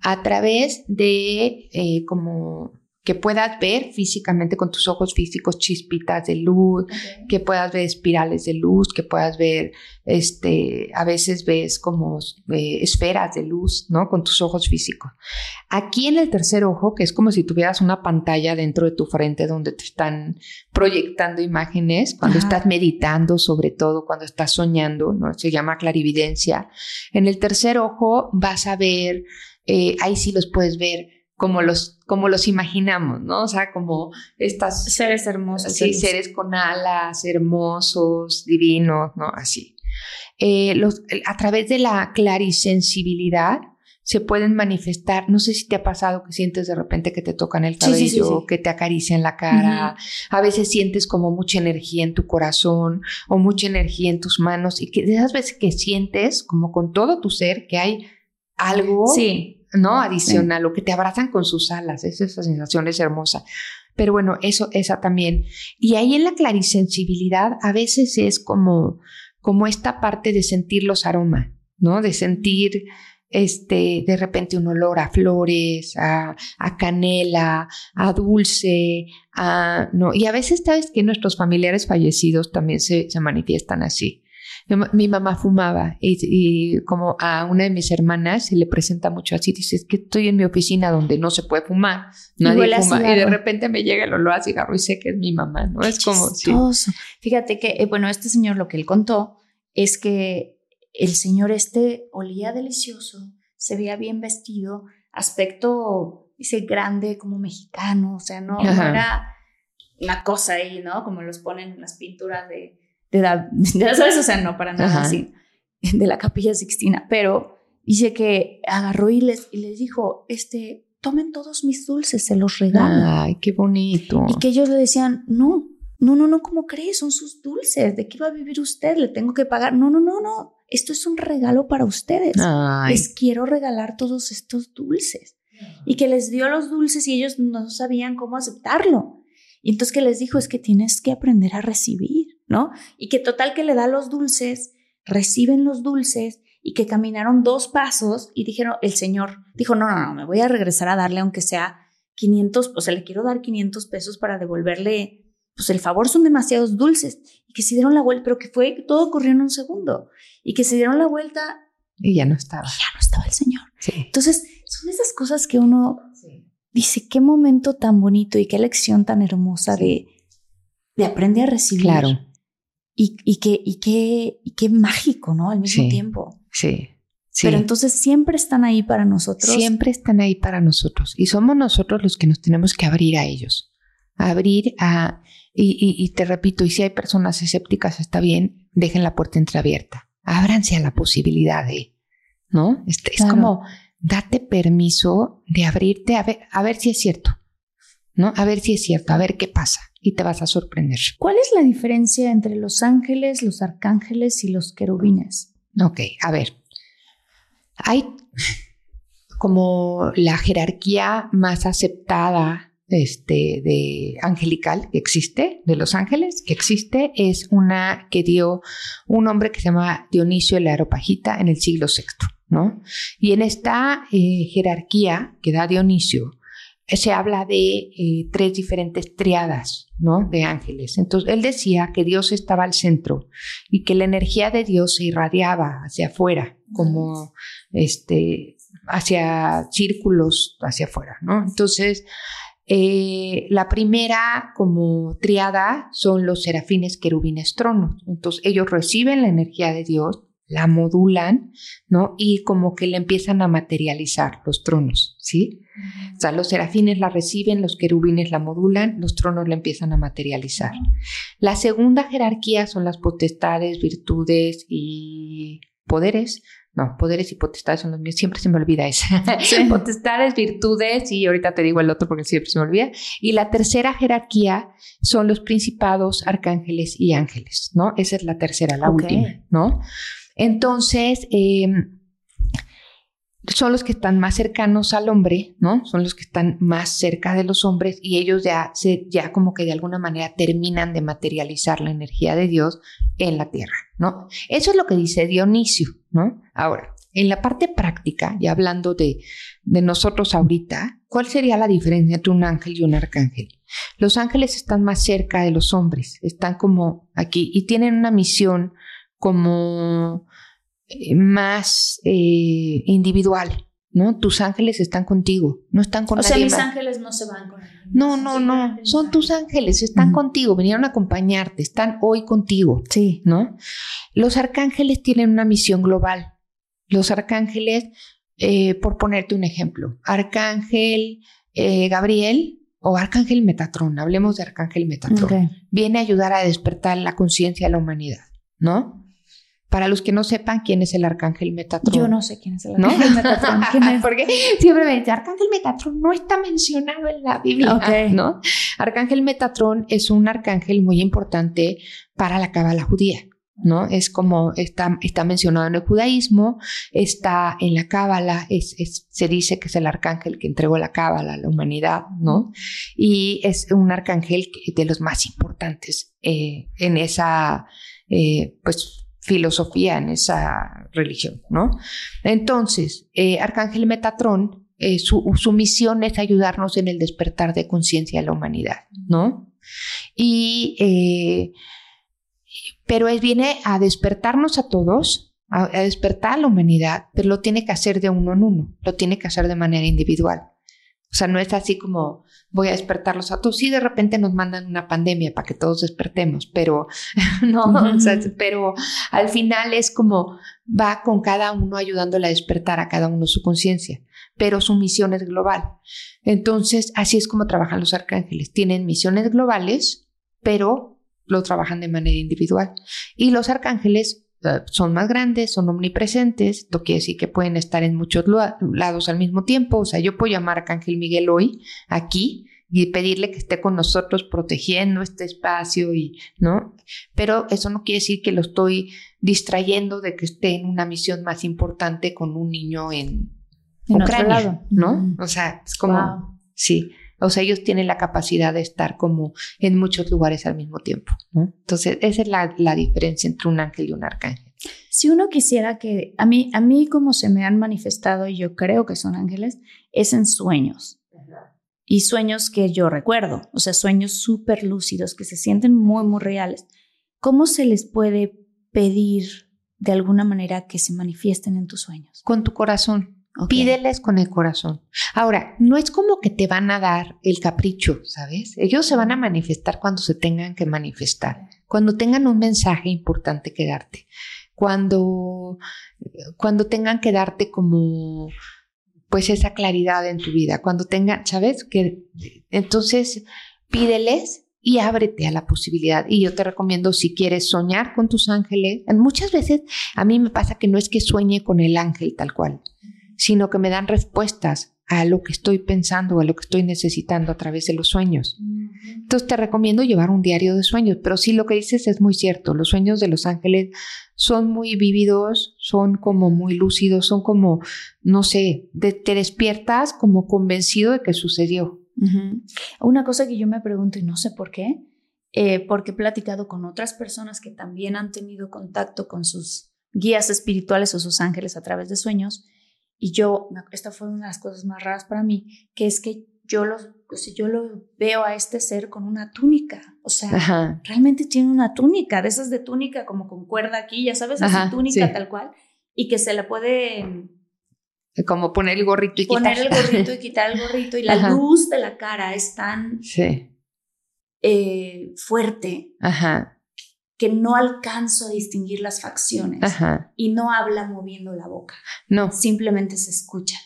a través de eh, como que puedas ver físicamente con tus ojos físicos chispitas de luz, que puedas ver espirales de luz, que puedas ver, este, a veces ves como eh, esferas de luz, ¿no? Con tus ojos físicos. Aquí en el tercer ojo, que es como si tuvieras una pantalla dentro de tu frente donde te están proyectando imágenes, cuando Ajá. estás meditando, sobre todo cuando estás soñando, ¿no? Se llama clarividencia. En el tercer ojo vas a ver, eh, ahí sí los puedes ver como los, como los imaginamos, ¿no? O sea, como estas Seres hermosos. Sí, seres con alas, hermosos, divinos, ¿no? Así. Eh, los, a través de la clarisensibilidad se pueden manifestar, no sé si te ha pasado que sientes de repente que te tocan el cabello, sí, sí, sí. que te acarician la cara, a veces sientes como mucha energía en tu corazón o mucha energía en tus manos y que de esas veces que sientes como con todo tu ser que hay algo Sí. ¿No? Adicional, o que te abrazan con sus alas, es- esa sensación es hermosa. Pero bueno, eso, esa también. Y ahí en la clarisensibilidad a veces es como, como esta parte de sentir los aromas, ¿no? De sentir este, de repente un olor a flores, a, a canela, a dulce, a, no. Y a veces sabes que nuestros familiares fallecidos también se, se manifiestan así. Mi ma- Mi mamá fumaba y, y como a una de mis hermanas se le presenta mucho así, dice, es que estoy en mi oficina donde no se puede fumar, Y nadie a fuma y de repente me llega el olor a cigarro y sé que es mi mamá, ¿no? es como, sí. Fíjate que, eh, bueno, este señor lo que él contó es que el señor este olía delicioso, se veía bien vestido, aspecto, dice, grande como mexicano, o sea, no, no era una cosa ahí, ¿no? Como los ponen en las pinturas de, de la, ya sabes, o sea, no para nada Ajá. así, de la capilla Sixtina, pero dice que agarró y les, y les dijo, este, tomen todos mis dulces, se los regalo. Ay, qué bonito. Y que ellos le decían, no, no, no, no, ¿cómo crees? Son sus dulces, ¿de qué va a vivir usted? ¿Le tengo que pagar? No, no, no, no, esto es un regalo para ustedes. Ay, Les quiero regalar todos estos dulces. Y que les dio los dulces y ellos no sabían cómo aceptarlo. Y entonces que les dijo es que tienes que aprender a recibir, ¿no? Y que total que le da los dulces, reciben los dulces y que caminaron dos pasos y dijeron, el señor dijo, no, no, no, me voy a regresar a darle aunque sea 500, o sea, le quiero dar 500 pesos para devolverle, pues el favor son demasiados dulces. Y que se dieron la vuelta, pero que fue, todo ocurrió en un segundo. Y que se dieron la vuelta y ya no estaba. y ya no estaba el señor. Sí. Entonces, son esas cosas que uno dice, qué momento tan bonito y qué lección tan hermosa de, de aprender a recibir. Claro. Y, y, qué, y, qué, y qué mágico, ¿no? Al mismo Sí. tiempo. Sí. Sí. Pero entonces siempre están ahí para nosotros. Siempre están ahí para nosotros y somos nosotros los que nos tenemos que abrir a ellos. Abrir a... Y, y- y te repito, y si hay personas escépticas, está bien, dejen la puerta entreabierta. Ábranse a la posibilidad de, ¿no? Este, Es como, date permiso de abrirte a ver, a ver si es cierto, ¿no? A ver si es cierto, a ver qué pasa y te vas a sorprender. ¿Cuál es la diferencia entre los ángeles, los arcángeles y los querubines? Ok, a ver. Hay como la jerarquía más aceptada este, de angelical que existe, de los ángeles, que existe, es una que dio un hombre que se llama Dionisio el Areopagita en el siglo VI, ¿no? Y en esta eh, jerarquía que da Dionisio, se habla de eh, tres diferentes triadas, ¿no? De ángeles. Entonces, él decía que Dios estaba al centro y que la energía de Dios se irradiaba hacia afuera, como este, hacia círculos hacia afuera. Entonces, eh, la primera como triada son los serafines, querubines, tronos. Entonces, ellos reciben la energía de Dios, la modulan, ¿no? Y como que le empiezan a materializar los tronos, ¿sí? O sea, los serafines la reciben, los querubines la modulan, los tronos la empiezan a materializar. La segunda jerarquía son las potestades, virtudes y poderes. No, poderes y potestades son los míos. Siempre se me olvida esa. potestades, virtudes y ahorita te digo el otro porque siempre se me olvida. Y la tercera jerarquía son los principados, arcángeles y ángeles, ¿no? Esa es la tercera, la última, ¿no? Entonces, eh, son los que están más cercanos al hombre, ¿no? Son los que están más cerca de los hombres y ellos ya, se, ya como que de alguna manera terminan de materializar la energía de Dios en la tierra, ¿no? Eso es lo que dice Dionisio, ¿no? Ahora, en la parte práctica, ya hablando de, de nosotros ahorita, ¿cuál sería la diferencia entre un ángel y un arcángel? Los ángeles están más cerca de los hombres, están como aquí y tienen una misión como eh, más eh, individual, ¿no? Tus ángeles están contigo, no están con o sea, nadie mis más. ángeles no se van con No, no, no, son tus ángeles, están contigo, vinieron a acompañarte, están hoy contigo, Sí. ¿no? Los arcángeles tienen una misión global. Los arcángeles, eh, por ponerte un ejemplo, arcángel eh, Gabriel o arcángel Metatrón, hablemos de arcángel Metatrón Ok. viene a ayudar a despertar la conciencia de la humanidad, ¿no? Para los que no sepan quién es el arcángel Metatrón. Yo no sé quién es el ¿No? arcángel Metatrón. ¿Quién es? Porque siempre me dice, Arcángel Metatrón no está mencionado en la Biblia. ¿no? Arcángel Metatrón es un arcángel muy importante para la cábala judía, ¿no? Es como está, está mencionado en el judaísmo, está en la cábala, es, es- se dice que es el arcángel que entregó la cábala a la humanidad, ¿no? Y es un arcángel de los más importantes eh, en esa, eh, pues, filosofía, en esa religión, ¿no? Entonces, eh, Arcángel Metatrón, eh, su, misión es ayudarnos en el despertar de conciencia de la humanidad, ¿no? Y, eh, pero él viene a despertarnos a todos, a despertar a la humanidad, pero lo tiene que hacer de uno en uno, lo tiene que hacer de manera individual. O sea, no es así como voy a despertarlos a todos. Sí, de repente nos mandan una pandemia para que todos despertemos, pero no, o sea, pero al final es como va con cada uno ayudándole a despertar a cada uno su conciencia, pero su misión es global. Entonces, así es como trabajan los arcángeles. Tienen misiones globales, pero lo trabajan de manera individual. Y los arcángeles son más grandes, son omnipresentes, esto quiere decir que pueden estar en muchos lados al mismo tiempo. O sea, yo puedo llamar a Arcángel Miguel hoy, aquí, y pedirle que esté con nosotros protegiendo este espacio y, ¿no? Pero eso no quiere decir que lo estoy distrayendo de que esté en una misión más importante con un niño en, Ucrania, ¿no? O sea, es como, sí. O sea, ellos tienen la capacidad de estar como en muchos lugares al mismo tiempo. ¿no? Entonces, esa es la, la, diferencia entre un ángel y un arcángel. Si uno quisiera que, a mí, a mí como se me han manifestado, y yo creo que son ángeles, es en sueños. Y sueños que yo recuerdo, o sea, sueños súper lúcidos que se sienten muy, muy reales. ¿Cómo se les puede pedir de alguna manera que se manifiesten en tus sueños? Con tu corazón. Pídeles con el corazón. Ahora, no es como que te van a dar el capricho, ¿sabes? Ellos se van a manifestar cuando se tengan que manifestar, cuando tengan un mensaje importante que darte, cuando, cuando tengan que darte como pues esa claridad en tu vida, cuando tengan, ¿sabes? Que entonces pídeles y ábrete a la posibilidad. Y yo te recomiendo, si quieres soñar con tus ángeles, muchas veces a mí me pasa que no es que sueñe con el ángel tal cual, sino que me dan respuestas a lo que estoy pensando, a lo que estoy necesitando a través de los sueños. Entonces te recomiendo llevar un diario de sueños, pero sí lo que dices es muy cierto, los sueños de los ángeles son muy vívidos, son como muy lúcidos, son como, no sé, te despiertas como convencido de que sucedió. Una cosa que yo me pregunto y no sé por qué, eh, porque he platicado con otras personas que también han tenido contacto con sus guías espirituales o sus ángeles a través de sueños, y yo, esta fue una de las cosas más raras para mí, que es que yo lo, yo lo veo a este ser con una túnica. O sea, realmente tiene una túnica, de esas de túnica como con cuerda aquí, ya sabes, así túnica tal cual, y que se la puede... Como poner el gorrito y poner el gorrito y quitar el gorrito, y la luz de la cara es tan eh, fuerte. Ajá que no alcanzo a distinguir las facciones y no habla moviendo la boca. No. Simplemente se escucha.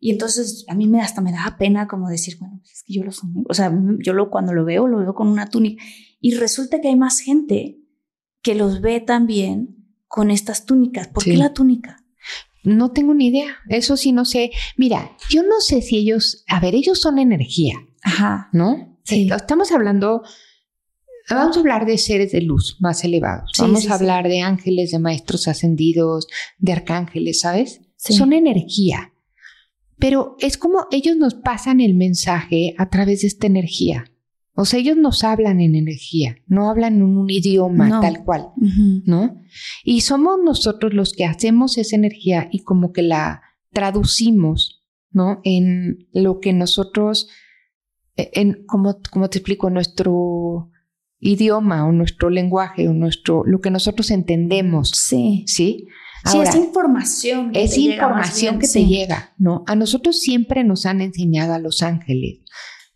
Y entonces a mí me hasta me da pena como decir, bueno, pues es que yo lo soy, o sea, yo lo, cuando lo veo, lo veo con una túnica. Y resulta que hay más gente que los ve también con estas túnicas. ¿Por qué la túnica? No tengo ni idea. Eso sí, no sé. Mira, yo no sé si ellos, a ver, ellos son energía. Ajá. ¿No? Sí. Estamos hablando Vamos a hablar de seres de luz más elevados. Vamos a hablar de ángeles, de maestros ascendidos, de arcángeles, ¿sabes? Son energía. Pero es como ellos nos pasan el mensaje a través de esta energía. O sea, ellos nos hablan en energía, no hablan en un idioma tal cual, ¿no? Y somos nosotros los que hacemos esa energía y como que la traducimos, ¿no? En lo que nosotros, en, como, como te explico, nuestro, idioma o nuestro lenguaje o nuestro lo que nosotros entendemos. Sí. ¿Sí? sí, es información. Que es información que te llega, ¿no? A nosotros siempre nos han enseñado a los ángeles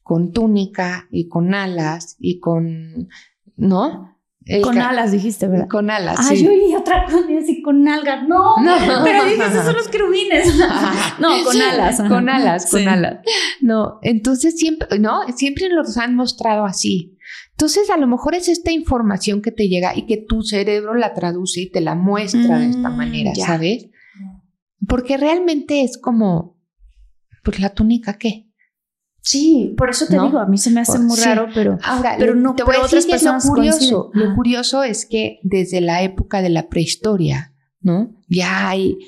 con túnica y con alas y con, ¿no? con alas dijiste, ¿verdad? Con alas. Ah, yo y otra cosa así con algas. No, no, pero dices, esos son los querubines. no, con alas. Con alas, con alas. No, entonces siempre, no, siempre nos han mostrado así. Entonces, a lo mejor es esta información que te llega y que tu cerebro la traduce y te la muestra de esta mm, manera, ¿sabes? Porque realmente es como, pues la túnica, ¿qué? Sí, por eso te digo, a mí se me hace muy raro, pero, Ahora, pero no te voy a decir que lo curioso, lo curioso es que desde la época de la prehistoria, ¿no? Ya hay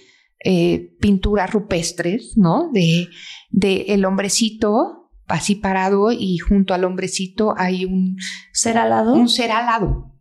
eh, pinturas rupestres, ¿no? De, de el hombrecito así parado y junto al hombrecito hay un ser alado. Un ser alado.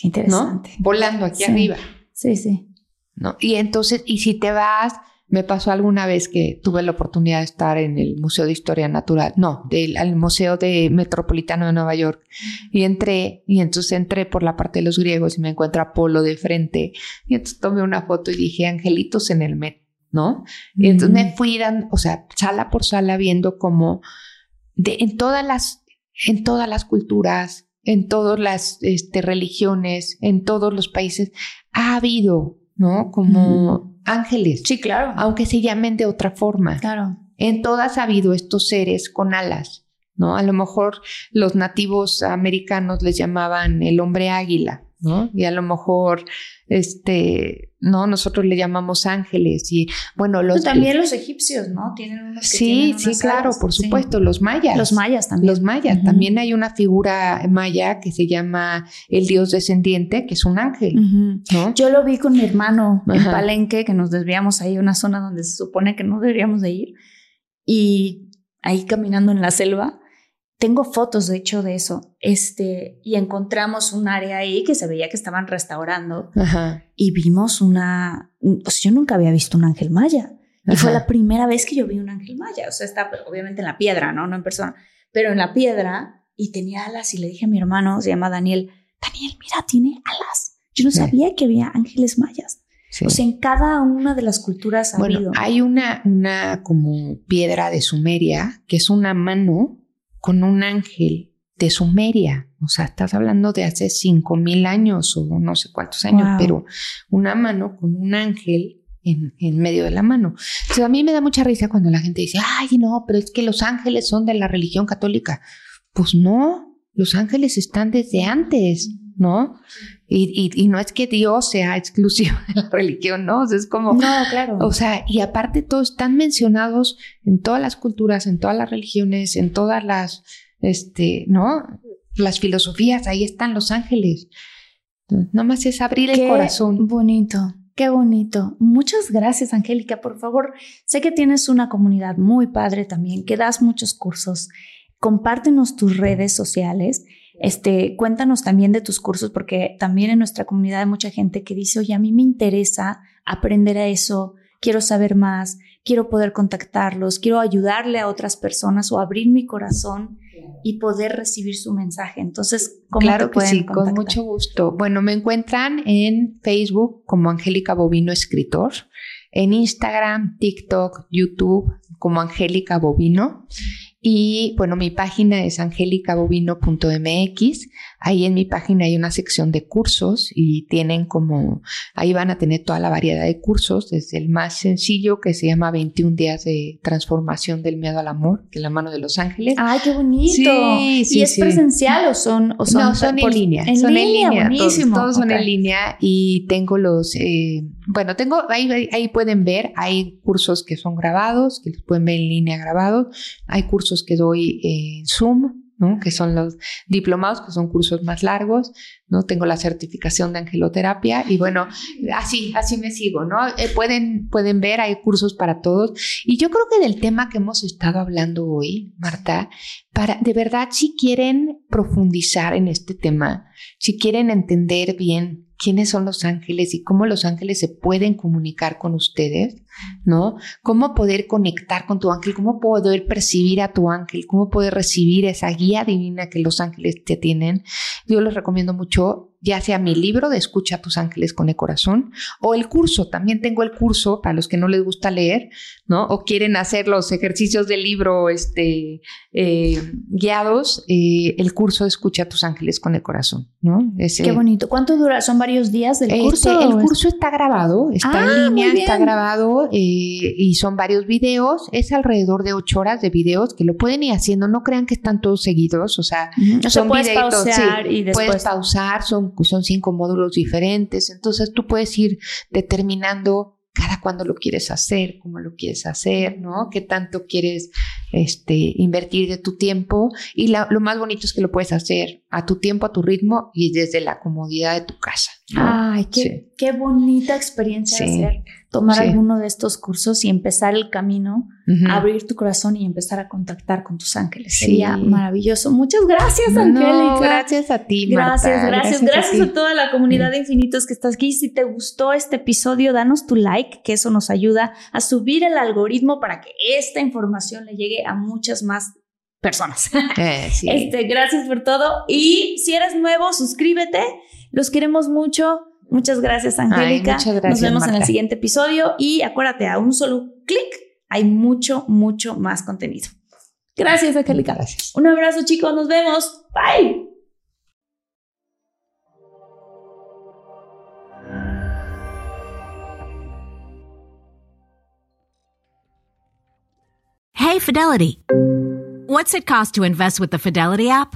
Qué interesante. Volando aquí arriba. Sí, sí. ¿No? Y entonces, y si te vas, me pasó alguna vez que tuve la oportunidad de estar en el Museo de Historia Natural, no, del Museo de Metropolitano de Nueva York, y entré, y entonces entré por la parte de los griegos y me encuentro Apolo de frente, y entonces tomé una foto y dije, angelitos en el metro ¿no? Y entonces me fui, dan, o sea, sala por sala viendo cómo de, en todas las, en todas las culturas, en todas las este, religiones, en todos los países, ha habido, ¿no? Como ángeles. Sí, claro. Aunque se llamen de otra forma. Claro. En todas ha habido estos seres con alas, ¿no? A lo mejor los nativos americanos les llamaban el hombre águila, ¿no? Y a lo mejor, este, no, nosotros le llamamos ángeles y, bueno, los... también los egipcios, ¿no? Tienen unos que Sí, tienen sí, claro, alas. por Sí. supuesto, los mayas. Los mayas también. Los mayas. También hay una figura maya que se llama el dios descendiente, que es un ángel. Yo lo vi con mi hermano en. Palenque, que nos desviamos ahí a una zona donde se supone que no deberíamos de ir. Y ahí caminando en la selva, tengo fotos de hecho de eso. Este, y encontramos un área ahí que se veía que estaban restaurando Ajá. y vimos una, un- o sea, yo nunca había visto un ángel maya. Y fue la primera vez que yo vi un ángel maya. O sea, está obviamente en la piedra, ¿no? No en persona. Pero en la piedra y tenía alas y le dije a mi hermano, se llama Daniel, Daniel, mira, tiene alas. Yo no Sí. sabía que había ángeles mayas. Sí. O sea, en cada una de las culturas ha Bueno, habido. hay una, una como piedra de Sumeria, que es una mano con un ángel de Sumeria. O sea, estás hablando de hace cinco mil años o no sé cuántos años, Wow. pero una mano con un ángel en, en medio de la mano. Entonces, a mí me da mucha risa cuando la gente dice, ay, no, pero es que los ángeles son de la religión católica. Pues no, los ángeles están desde antes, ¿no? Y, y- y no es que Dios sea exclusivo de la religión, ¿no? O sea, es como... no, claro. O sea, y aparte todos están mencionados en todas las culturas, en todas las religiones, en todas las, este, ¿no? Las filosofías, ahí están los ángeles. Entonces, Nada más es abrir el Qué corazón. bonito, qué bonito. Muchas gracias, Angélica. Por favor, sé que tienes una comunidad muy padre también, que das muchos cursos. Compártenos tus redes sociales. Este, cuéntanos también de tus cursos, porque también en nuestra comunidad hay mucha gente que dice, oye, a mí me interesa aprender a eso, quiero saber más, quiero poder contactarlos, quiero ayudarle a otras personas o abrir mi corazón y poder recibir su mensaje. Entonces, ¿cómo Claro te que sí, con mucho gusto. Bueno, me encuentran en Facebook como Angélica Bovino Escritor, en Instagram, TikTok, YouTube como Angélica Bovino. Y bueno, mi página es angelicabovino.mx. Ahí en mi página hay una sección de cursos y tienen como, ahí van a tener toda la variedad de cursos, desde el más sencillo que se llama 21 días de transformación del miedo al amor, de la mano de los ángeles. Ay, qué bonito. Sí, sí, ¿Y es sí. presencial o son, o son, no, son por- en línea. En son línea, en línea. todos-. Todos, son en línea y tengo los, eh, bueno, tengo, ahí- ahí pueden ver, hay cursos que son grabados, que los pueden ver en línea grabados. Hay cursos que doy en Zoom, ¿no? Que son los diplomados, que son cursos más largos, ¿no? Tengo la certificación de angeloterapia y bueno, así, así me sigo, ¿no? Eh, pueden, pueden ver, hay cursos para todos. Y yo creo que del tema que hemos estado hablando hoy, Marta, para, de verdad, si quieren profundizar en este tema, si quieren entender bien quiénes son los ángeles y cómo los ángeles se pueden comunicar con ustedes, ¿no? Cómo poder conectar con tu ángel, cómo poder percibir a tu ángel, cómo poder recibir esa guía divina que los ángeles te tienen. Yo les recomiendo mucho, ya sea mi libro de Escucha a tus ángeles con el corazón o el curso. También tengo el curso para los que no les gusta leer, ¿no? O quieren hacer los ejercicios del libro este, eh, guiados, eh, el curso de Escucha a tus ángeles con el corazón, ¿no? Ese- Qué bonito. ¿Cuánto dura? ¿Son varios días del este, curso? el curso está grabado, está Ah, en línea, está grabado eh, y son varios videos. Es alrededor de ocho horas de videos que lo pueden ir haciendo. No crean que están todos seguidos, o sea, Ujú. O sea, son puedes sí, y después... puedes pausar, son, son cinco módulos diferentes. Entonces tú puedes ir determinando cada cuándo lo quieres hacer, cómo lo quieres hacer, ¿no? Qué tanto quieres este, invertir de tu tiempo. Y la- lo más bonito es que lo puedes hacer a tu tiempo, a tu ritmo y desde la comodidad de tu casa. Ay, qué, Sí. qué bonita experiencia Sí. hacer. Tomar Sí. alguno de estos cursos y empezar el camino, abrir tu corazón y empezar a contactar con tus ángeles. Sí. Sería maravilloso. Muchas gracias, No, Angélica. gracias a ti, Gracias, Marta. gracias, gracias, a a, ti. toda la comunidad de infinitos que está aquí. Si te gustó este episodio, danos tu like, que eso nos ayuda a subir el algoritmo para que esta información le llegue a muchas más personas. Eh, sí. Este, gracias por todo. Y si eres nuevo, suscríbete. Los queremos mucho. Muchas gracias, Angélica. muchas gracias, Nos vemos en el siguiente episodio y acuérdate, a un solo clic hay mucho, mucho más contenido. Gracias, Angélica. Gracias. Un abrazo, chicos. Nos vemos. Bye. Hey, Fidelity. What's it cost to invest with the Fidelity app?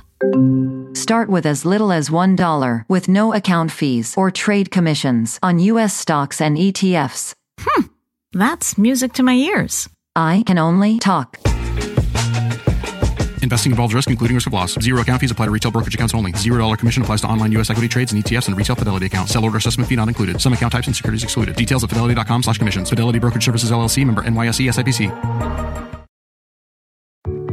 Start with as little as $1 with no account fees or trade commissions on U.S. stocks and E ETFs. Hmm, that's music to my ears. I can only talk. Investing involves risk, including risk of loss. Zero account fees apply to retail brokerage accounts only. Zero dollar commission applies to online U.S. equity trades and ETFs and retail Fidelity accounts. Sell order assessment fee not included. Some account types and securities excluded. Details at fidelity.com slash commissions. Fidelity Brokerage Services LLC member NYSE SIPC.